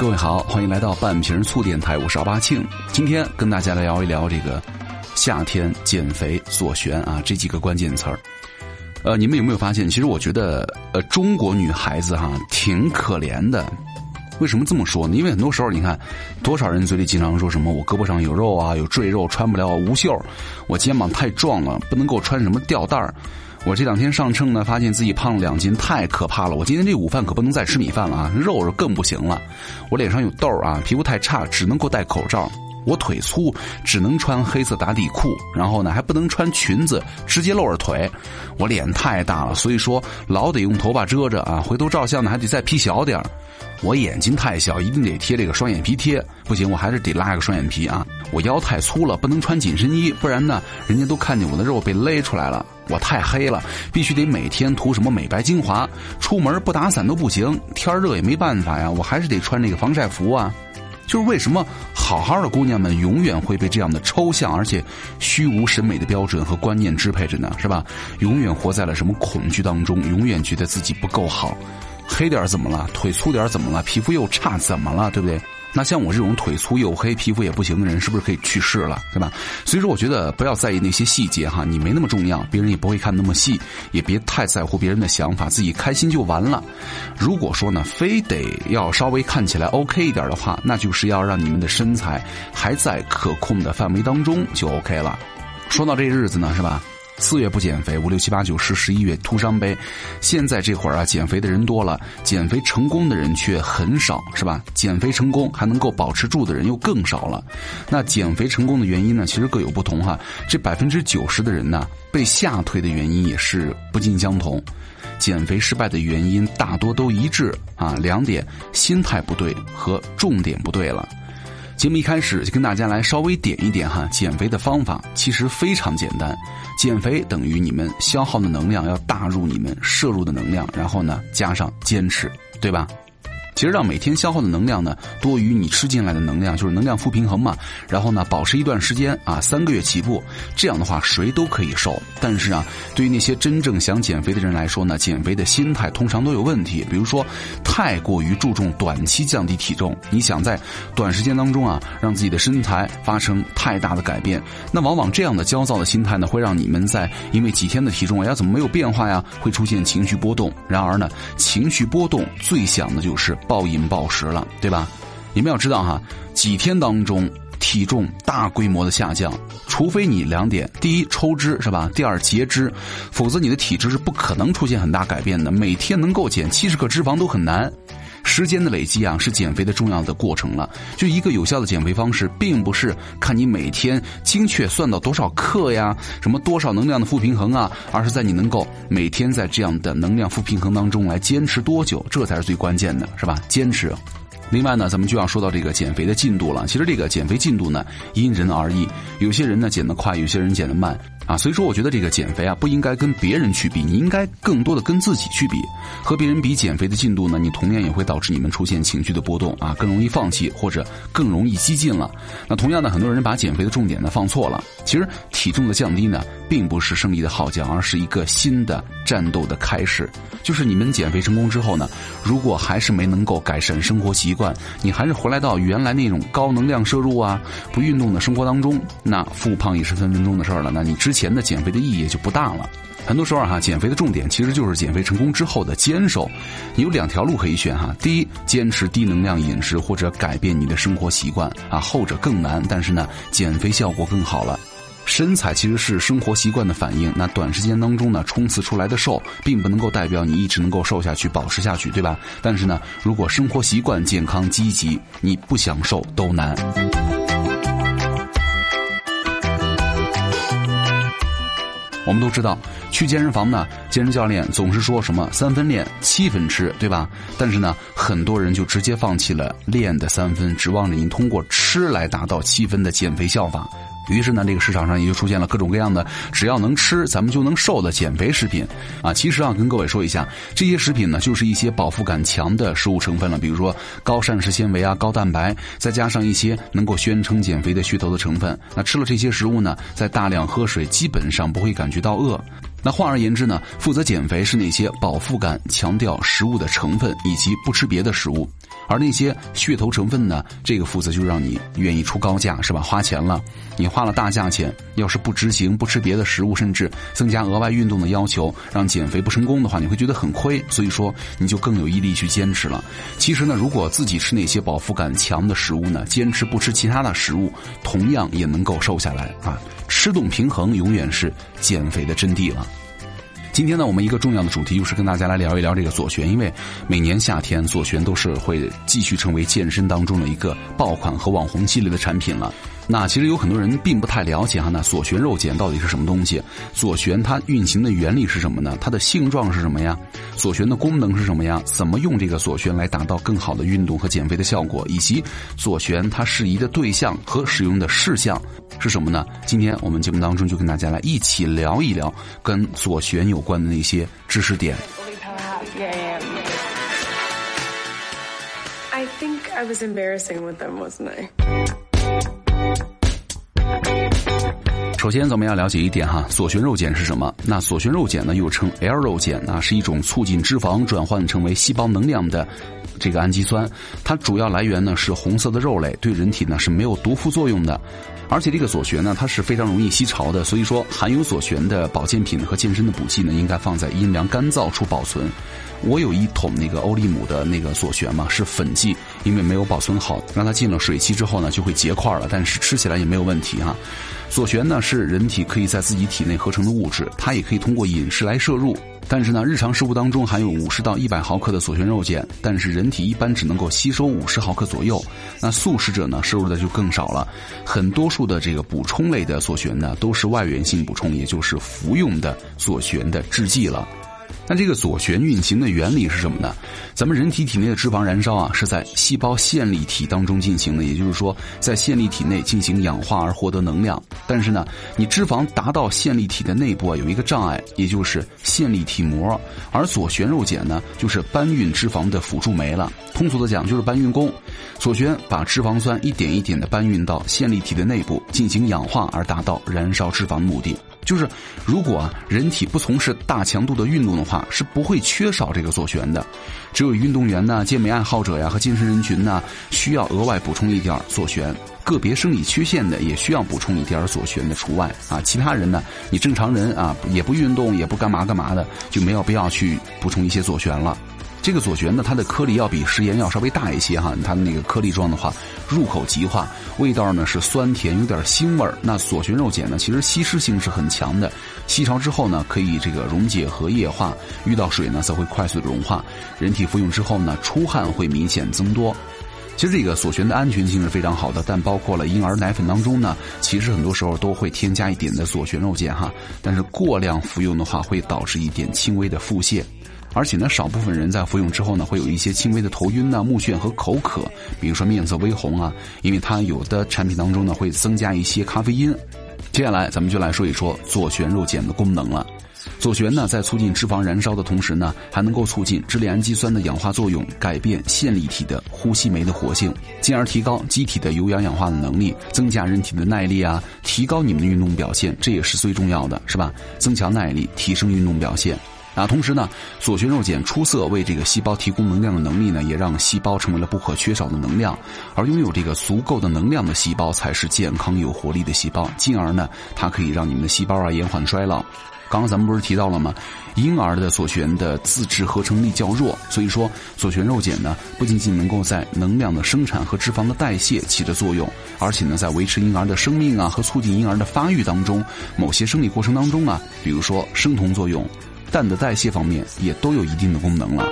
各位好，欢迎来到半瓶醋电台，我是阿庆。今天跟大家来聊一聊这个夏天减肥左旋啊这几个关键词儿。呃，你们有没有发现？其实我觉得，呃，中国女孩子哈挺可怜的。为什么这么说呢？因为很多时候，你看，多少人嘴里经常说什么“我胳膊上有肉啊，有赘肉，穿不了无袖”，我肩膀太壮了，不能够穿什么吊带儿。我这两天上秤呢，发现自己胖了两斤，太可怕了！我今天这午饭可不能再吃米饭了啊，肉肉更不行了。我脸上有痘啊，皮肤太差，只能够戴口罩。我腿粗，只能穿黑色打底裤，然后呢还不能穿裙子，直接露着腿。我脸太大了，所以说老得用头发遮着啊。回头照相呢还得再 P 小点儿。我眼睛太小，一定得贴这个双眼皮贴。不行，我还是得拉个双眼皮啊。我腰太粗了，不能穿紧身衣，不然呢人家都看见我的肉被勒出来了。我太黑了，必须得每天涂什么美白精华，出门不打伞都不行。天热也没办法呀，我还是得穿这个防晒服啊。就是为什么好好的姑娘们永远会被这样的抽象而且虚无审美的标准和观念支配着呢？是吧？永远活在了什么恐惧当中？永远觉得自己不够好，黑点怎么了？腿粗点怎么了？皮肤又差怎么了？对不对？那像我这种腿粗又黑、皮肤也不行的人，是不是可以去世了？对吧？所以说，我觉得不要在意那些细节哈，你没那么重要，别人也不会看那么细，也别太在乎别人的想法，自己开心就完了。如果说呢，非得要稍微看起来 OK 一点的话，那就是要让你们的身材还在可控的范围当中就 OK 了。说到这日子呢，是吧？四月不减肥，五六七八九十十一月徒伤悲。现在这会儿啊，减肥的人多了，减肥成功的人却很少，是吧？减肥成功还能够保持住的人又更少了。那减肥成功的原因呢，其实各有不同哈。这百分之九十的人呢，被吓退的原因也是不尽相同。减肥失败的原因大多都一致啊，两点：心态不对和重点不对了。节目一开始就跟大家来稍微点一点哈，减肥的方法其实非常简单，减肥等于你们消耗的能量要大入你们摄入的能量，然后呢加上坚持，对吧？其实让每天消耗的能量呢多于你吃进来的能量，就是能量负平衡嘛。然后呢，保持一段时间啊，三个月起步，这样的话谁都可以瘦。但是啊，对于那些真正想减肥的人来说呢，减肥的心态通常都有问题。比如说，太过于注重短期降低体重，你想在短时间当中啊，让自己的身材发生太大的改变，那往往这样的焦躁的心态呢，会让你们在因为几天的体重哎呀怎么没有变化呀，会出现情绪波动。然而呢，情绪波动最想的就是。暴饮暴食了，对吧？你们要知道哈，几天当中体重大规模的下降，除非你两点：第一抽脂是吧？第二截肢，否则你的体质是不可能出现很大改变的。每天能够减七十克脂肪都很难。时间的累积啊，是减肥的重要的过程了。就一个有效的减肥方式，并不是看你每天精确算到多少克呀，什么多少能量的负平衡啊，而是在你能够每天在这样的能量负平衡当中来坚持多久，这才是最关键的，是吧？坚持。另外呢，咱们就要说到这个减肥的进度了。其实这个减肥进度呢，因人而异，有些人呢减得快，有些人减得慢。啊，所以说我觉得这个减肥啊不应该跟别人去比，你应该更多的跟自己去比。和别人比减肥的进度呢，你同样也会导致你们出现情绪的波动啊，更容易放弃或者更容易激进了。那同样的，很多人把减肥的重点呢放错了。其实体重的降低呢，并不是胜利的号角，而是一个新的战斗的开始。就是你们减肥成功之后呢，如果还是没能够改善生活习惯，你还是回来到原来那种高能量摄入啊、不运动的生活当中，那复胖也是分分钟的事儿了。那你之前。前的减肥的意义也就不大了。很多时候哈，减肥的重点其实就是减肥成功之后的坚守。你有两条路可以选哈。第一，坚持低能量饮食或者改变你的生活习惯啊，后者更难，但是呢，减肥效果更好了。身材其实是生活习惯的反应。那短时间当中呢，冲刺出来的瘦，并不能够代表你一直能够瘦下去、保持下去，对吧？但是呢，如果生活习惯健康积极，你不想瘦都难。我们都知道，去健身房呢，健身教练总是说什么三分练，七分吃，对吧？但是呢，很多人就直接放弃了练的三分，指望着你通过吃来达到七分的减肥效法。于是呢，这个市场上也就出现了各种各样的只要能吃，咱们就能瘦的减肥食品啊。其实啊，跟各位说一下，这些食品呢，就是一些饱腹感强的食物成分了，比如说高膳食纤维啊、高蛋白，再加上一些能够宣称减肥的噱头的成分。那吃了这些食物呢，在大量喝水，基本上不会感觉到饿。那换而言之呢，负责减肥是那些饱腹感强调食物的成分以及不吃别的食物。而那些噱头成分呢，这个负责就让你愿意出高价，是吧？花钱了，你花了大价钱，要是不执行、不吃别的食物，甚至增加额外运动的要求，让减肥不成功的话，你会觉得很亏。所以说，你就更有毅力去坚持了。其实呢，如果自己吃那些饱腹感强的食物呢，坚持不吃其他的食物，同样也能够瘦下来啊。吃动平衡永远是减肥的真谛了。今天呢，我们一个重要的主题就是跟大家来聊一聊这个左旋，因为每年夏天左旋都是会继续成为健身当中的一个爆款和网红系列的产品了。那其实有很多人并不太了解哈，那左旋肉碱到底是什么东西？左旋它运行的原理是什么呢？它的性状是什么呀？左旋的功能是什么呀？怎么用这个左旋来达到更好的运动和减肥的效果？以及左旋它适宜的对象和使用的事项是什么呢？今天我们节目当中就跟大家来一起聊一聊跟左旋有关的那些知识点。I think I was embarrassing with them, wasn't I? 首先，咱们要了解一点哈，左旋肉碱是什么？那左旋肉碱呢，又称 L 肉碱啊，是一种促进脂肪转换成为细胞能量的这个氨基酸。它主要来源呢是红色的肉类，对人体呢是没有毒副作用的。而且这个左旋呢，它是非常容易吸潮的，所以说含有左旋的保健品和健身的补剂呢，应该放在阴凉干燥处保存。我有一桶那个欧利姆的那个左旋嘛，是粉剂，因为没有保存好，让它进了水期之后呢，就会结块了。但是吃起来也没有问题哈。左旋呢是人体可以在自己体内合成的物质，它也可以通过饮食来摄入。但是呢，日常食物当中含有五十到一百毫克的左旋肉碱，但是人体一般只能够吸收五十毫克左右。那素食者呢，摄入的就更少了。很多数的这个补充类的左旋呢，都是外源性补充，也就是服用的左旋的制剂了。那这个左旋运行的原理是什么呢？咱们人体体内的脂肪燃烧啊，是在细胞线粒体当中进行的，也就是说，在线粒体内进行氧化而获得能量。但是呢，你脂肪达到线粒体的内部啊，有一个障碍，也就是线粒体膜。而左旋肉碱呢，就是搬运脂肪的辅助酶了。通俗的讲，就是搬运工。左旋把脂肪酸一点一点的搬运到线粒体的内部进行氧化，而达到燃烧脂肪的目的。就是，如果人体不从事大强度的运动的话，是不会缺少这个左旋的。只有运动员呢、健美爱好者呀和健身人群呢，需要额外补充一点左旋。个别生理缺陷的也需要补充一点左旋的除外啊。其他人呢，你正常人啊也不运动也不干嘛干嘛的，就没有必要去补充一些左旋了。这个左旋呢，它的颗粒要比食盐要稍微大一些哈，它的那个颗粒状的话，入口即化，味道呢是酸甜，有点腥味儿。那左旋肉碱呢，其实吸湿性是很强的，吸潮之后呢，可以这个溶解和液化，遇到水呢则会快速的融化。人体服用之后呢，出汗会明显增多。其实这个左旋的安全性是非常好的，但包括了婴儿奶粉当中呢，其实很多时候都会添加一点的左旋肉碱哈，但是过量服用的话，会导致一点轻微的腹泻。而且呢，少部分人在服用之后呢，会有一些轻微的头晕呐、目眩和口渴，比如说面色微红啊，因为它有的产品当中呢会增加一些咖啡因。接下来咱们就来说一说左旋肉碱的功能了。左旋呢，在促进脂肪燃烧的同时呢，还能够促进支链氨基酸的氧化作用，改变线粒体的呼吸酶的活性，进而提高机体的有氧氧化的能力，增加人体的耐力啊，提高你们的运动表现，这也是最重要的，是吧？增强耐力，提升运动表现。啊，同时呢，左旋肉碱出色为这个细胞提供能量的能力呢，也让细胞成为了不可缺少的能量。而拥有这个足够的能量的细胞，才是健康有活力的细胞。进而呢，它可以让你们的细胞啊延缓衰老。刚刚咱们不是提到了吗？婴儿的左旋的自制合成力较弱，所以说左旋肉碱呢，不仅仅能够在能量的生产和脂肪的代谢起着作用，而且呢，在维持婴儿的生命啊和促进婴儿的发育当中，某些生理过程当中啊，比如说生酮作用。氮的代谢方面也都有一定的功能了。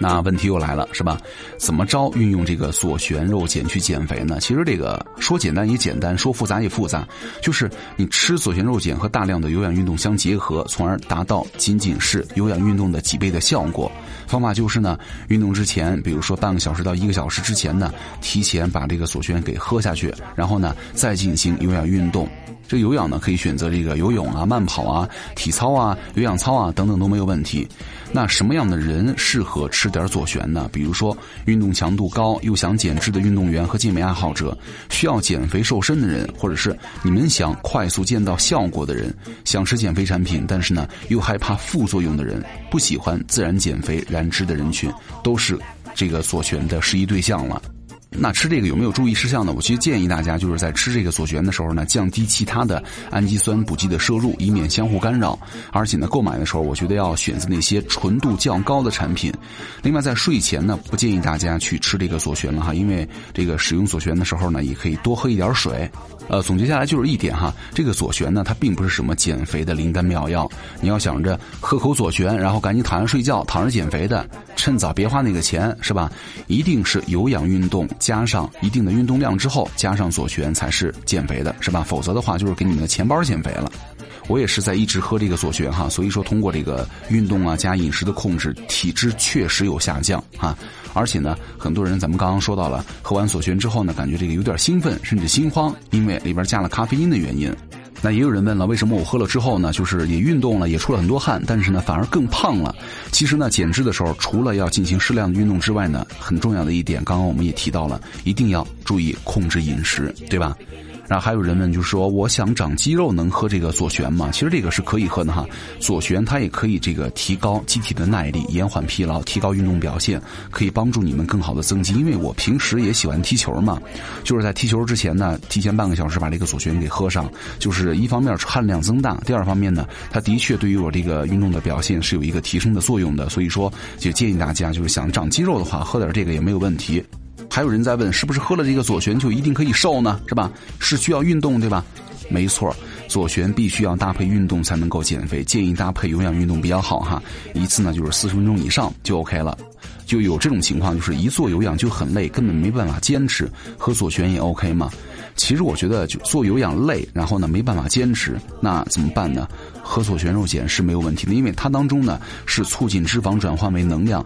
那问题又来了，是吧？怎么着运用这个左旋肉碱去减肥呢？其实这个说简单也简单，说复杂也复杂，就是你吃左旋肉碱和大量的有氧运动相结合，从而达到仅仅是有氧运动的几倍的效果。方法就是呢，运动之前，比如说半个小时到一个小时之前呢，提前把这个左旋给喝下去，然后呢再进行有氧运动。这个有氧呢，可以选择这个游泳啊、慢跑啊、体操啊、有氧操啊等等都没有问题。那什么样的人适合吃点左旋呢？比如说运动强度高又想减脂的运动员和健美爱好者，需要减肥瘦身的人，或者是你们想快速见到效果的人，想吃减肥产品，但是呢又害怕副作用的人，不喜欢自然减肥燃脂的人群，都是这个左旋的适宜对象了。那吃这个有没有注意事项呢？我其实建议大家就是在吃这个左旋的时候呢，降低其他的氨基酸补剂的摄入，以免相互干扰。而且呢，购买的时候我觉得要选择那些纯度较高的产品。另外，在睡前呢，不建议大家去吃这个左旋了哈，因为这个使用左旋的时候呢，也可以多喝一点水。呃，总结下来就是一点哈，这个左旋呢，它并不是什么减肥的灵丹妙药。你要想着喝口左旋，然后赶紧躺下睡觉，躺着减肥的，趁早别花那个钱，是吧？一定是有氧运动加上一定的运动量之后，加上左旋才是减肥的，是吧？否则的话，就是给你们的钱包减肥了。我也是在一直喝这个左旋哈，所以说通过这个运动啊加饮食的控制，体质确实有下降哈。而且呢，很多人咱们刚刚说到了，喝完左旋之后呢，感觉这个有点兴奋，甚至心慌，因为里边加了咖啡因的原因。那也有人问了，为什么我喝了之后呢，就是也运动了，也出了很多汗，但是呢反而更胖了？其实呢，减脂的时候除了要进行适量的运动之外呢，很重要的一点，刚刚我们也提到了，一定要注意控制饮食，对吧？然后还有人问，就是说，我想长肌肉，能喝这个左旋吗？其实这个是可以喝的哈。左旋它也可以这个提高机体的耐力，延缓疲劳，提高运动表现，可以帮助你们更好的增肌。因为我平时也喜欢踢球嘛，就是在踢球之前呢，提前半个小时把这个左旋给喝上，就是一方面汗量增大，第二方面呢，它的确对于我这个运动的表现是有一个提升的作用的。所以说，就建议大家就是想长肌肉的话，喝点这个也没有问题。还有人在问，是不是喝了这个左旋就一定可以瘦呢？是吧？是需要运动对吧？没错，左旋必须要搭配运动才能够减肥，建议搭配有氧运动比较好哈。一次呢就是四十分钟以上就 OK 了。就有这种情况，就是一做有氧就很累，根本没办法坚持。喝左旋也 OK 吗？其实我觉得就做有氧累，然后呢没办法坚持，那怎么办呢？喝左旋肉碱是没有问题的，因为它当中呢是促进脂肪转换为能量。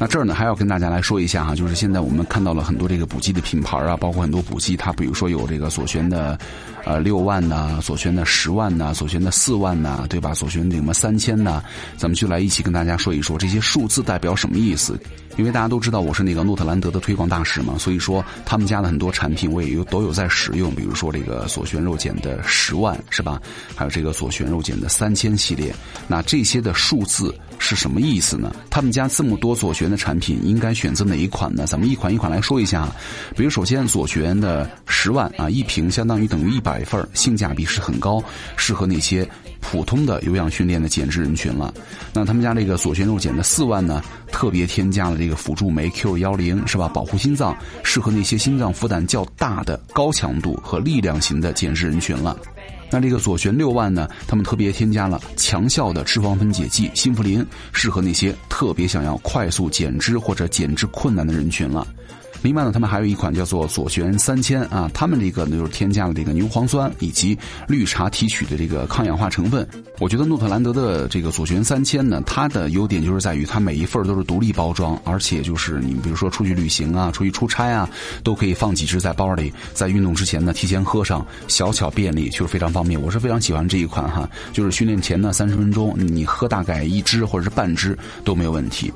那这儿呢，还要跟大家来说一下哈，就是现在我们看到了很多这个补剂的品牌啊，包括很多补剂，它比如说有这个左旋的，呃六万呐，左旋的十万呐，左旋的四万呐，对吧？左旋的什么三千呐，咱们就来一起跟大家说一说这些数字代表什么意思。因为大家都知道我是那个诺特兰德的推广大使嘛，所以说他们家的很多产品我也有都有在使用，比如说这个左旋肉碱的十万是吧？还有这个左旋肉碱的三千系列，那这些的数字是什么意思呢？他们家这么多左旋的产品，应该选择哪一款呢？咱们一款一款来说一下。比如首先左旋的十万啊，一瓶相当于等于一百份，性价比是很高，适合那些。普通的有氧训练的减脂人群了，那他们家这个左旋肉碱的四万呢，特别添加了这个辅助酶 Q 幺零是吧？保护心脏，适合那些心脏负担较大的高强度和力量型的减脂人群了。那这个左旋六万呢，他们特别添加了强效的脂肪分解剂新福林，适合那些特别想要快速减脂或者减脂困难的人群了。另外呢，他们还有一款叫做左旋三千啊，他们这个呢就是添加了这个牛磺酸以及绿茶提取的这个抗氧化成分。我觉得诺特兰德的这个左旋三千呢，它的优点就是在于它每一份都是独立包装，而且就是你比如说出去旅行啊、出去出差啊，都可以放几支在包里，在运动之前呢提前喝上，小巧便利，就是非常方便。我是非常喜欢这一款哈，就是训练前呢三十分钟你喝大概一支或者是半支都没有问题。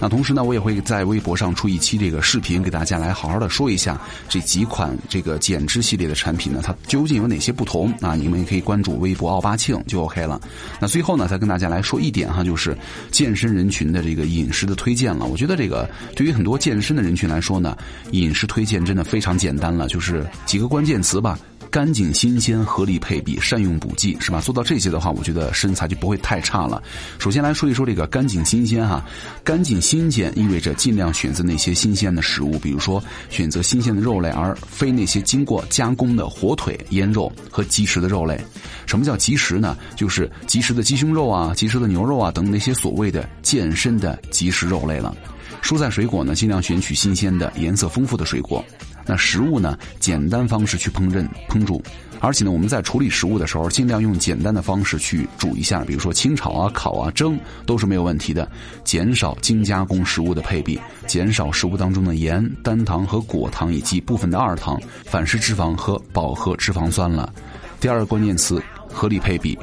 那同时呢，我也会在微博上出一期这个视频，给大家来好好的说一下这几款这个减脂系列的产品呢，它究竟有哪些不同啊？你们也可以关注微博奥巴庆就 OK 了。那最后呢，再跟大家来说一点哈，就是健身人群的这个饮食的推荐了。我觉得这个对于很多健身的人群来说呢，饮食推荐真的非常简单了，就是几个关键词吧。干净、新鲜、合理配比、善用补剂，是吧？做到这些的话，我觉得身材就不会太差了。首先来说一说这个干净、新鲜哈。干净、新鲜意味着尽量选择那些新鲜的食物，比如说选择新鲜的肉类，而非那些经过加工的火腿、腌肉和即食的肉类。什么叫即食呢？就是即食的鸡胸肉啊、即食的牛肉啊等那些所谓的健身的即食肉类了。蔬菜水果呢，尽量选取新鲜的、颜色丰富的水果。那食物呢？简单方式去烹饪烹煮，而且呢，我们在处理食物的时候，尽量用简单的方式去煮一下，比如说清炒啊、烤啊、蒸都是没有问题的。减少精加工食物的配比，减少食物当中的盐、单糖和果糖以及部分的二糖、反式脂肪和饱和脂肪酸了。第二个关键词，合理配比。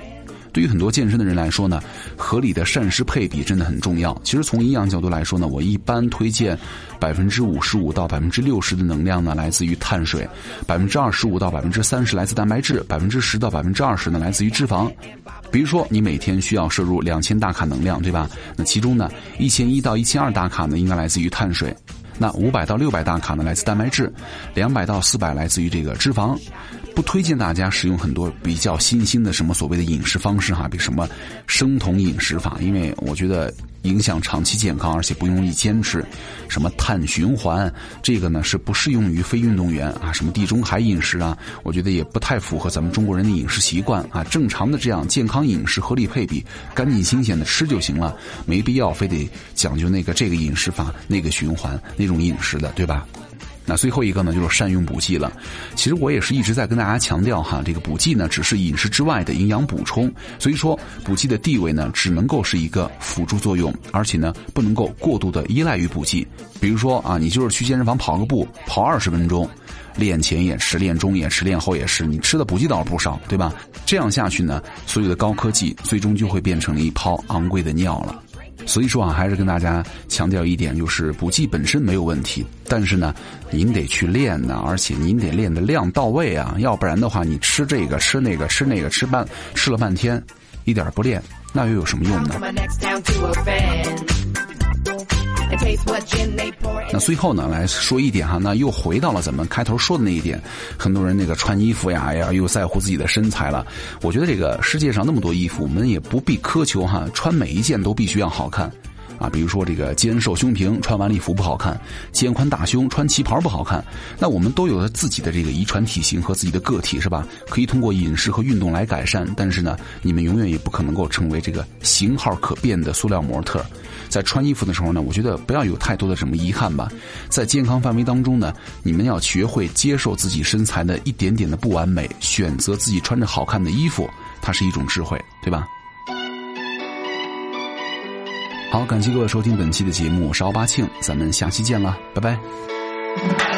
对于很多健身的人来说呢，合理的膳食配比真的很重要。其实从营养角度来说呢，我一般推荐百分之五十五到百分之六十的能量呢来自于碳水，百分之二十五到百分之三十来自蛋白质，百分之十到百分之二十呢来自于脂肪。比如说你每天需要摄入两千大卡能量，对吧？那其中呢一千一到一千二大卡呢应该来自于碳水，那五百到六百大卡呢来自蛋白质，两百到四百来自于这个脂肪。不推荐大家使用很多比较新兴的什么所谓的饮食方式哈，比什么生酮饮食法，因为我觉得影响长期健康，而且不容易坚持。什么碳循环，这个呢是不适用于非运动员啊。什么地中海饮食啊，我觉得也不太符合咱们中国人的饮食习惯啊。正常的这样健康饮食，合理配比，干净新鲜的吃就行了，没必要非得讲究那个这个饮食法、那个循环那种饮食的，对吧？那最后一个呢，就是善用补剂了。其实我也是一直在跟大家强调哈，这个补剂呢，只是饮食之外的营养补充。所以说，补剂的地位呢，只能够是一个辅助作用，而且呢，不能够过度的依赖于补剂。比如说啊，你就是去健身房跑个步，跑二十分钟，练前也吃，练中也吃，练后也是，你吃的补剂倒是不少，对吧？这样下去呢，所有的高科技最终就会变成了一泡昂贵的尿了。所以说啊，还是跟大家强调一点，就是补剂本身没有问题，但是呢，您得去练呢，而且您得练的量到位啊，要不然的话，你吃这个吃那个吃那个吃半吃了半天，一点不练，那又有什么用呢？那最后呢，来说一点哈，那又回到了咱们开头说的那一点，很多人那个穿衣服呀，呀又在乎自己的身材了。我觉得这个世界上那么多衣服，我们也不必苛求哈，穿每一件都必须要好看。啊，比如说这个肩瘦胸平穿晚礼服不好看，肩宽大胸穿旗袍不好看。那我们都有了自己的这个遗传体型和自己的个体，是吧？可以通过饮食和运动来改善。但是呢，你们永远也不可能够成为这个型号可变的塑料模特。在穿衣服的时候呢，我觉得不要有太多的什么遗憾吧。在健康范围当中呢，你们要学会接受自己身材的一点点的不完美，选择自己穿着好看的衣服，它是一种智慧，对吧？好，感谢各位收听本期的节目，我是奥巴庆，咱们下期见了，拜拜。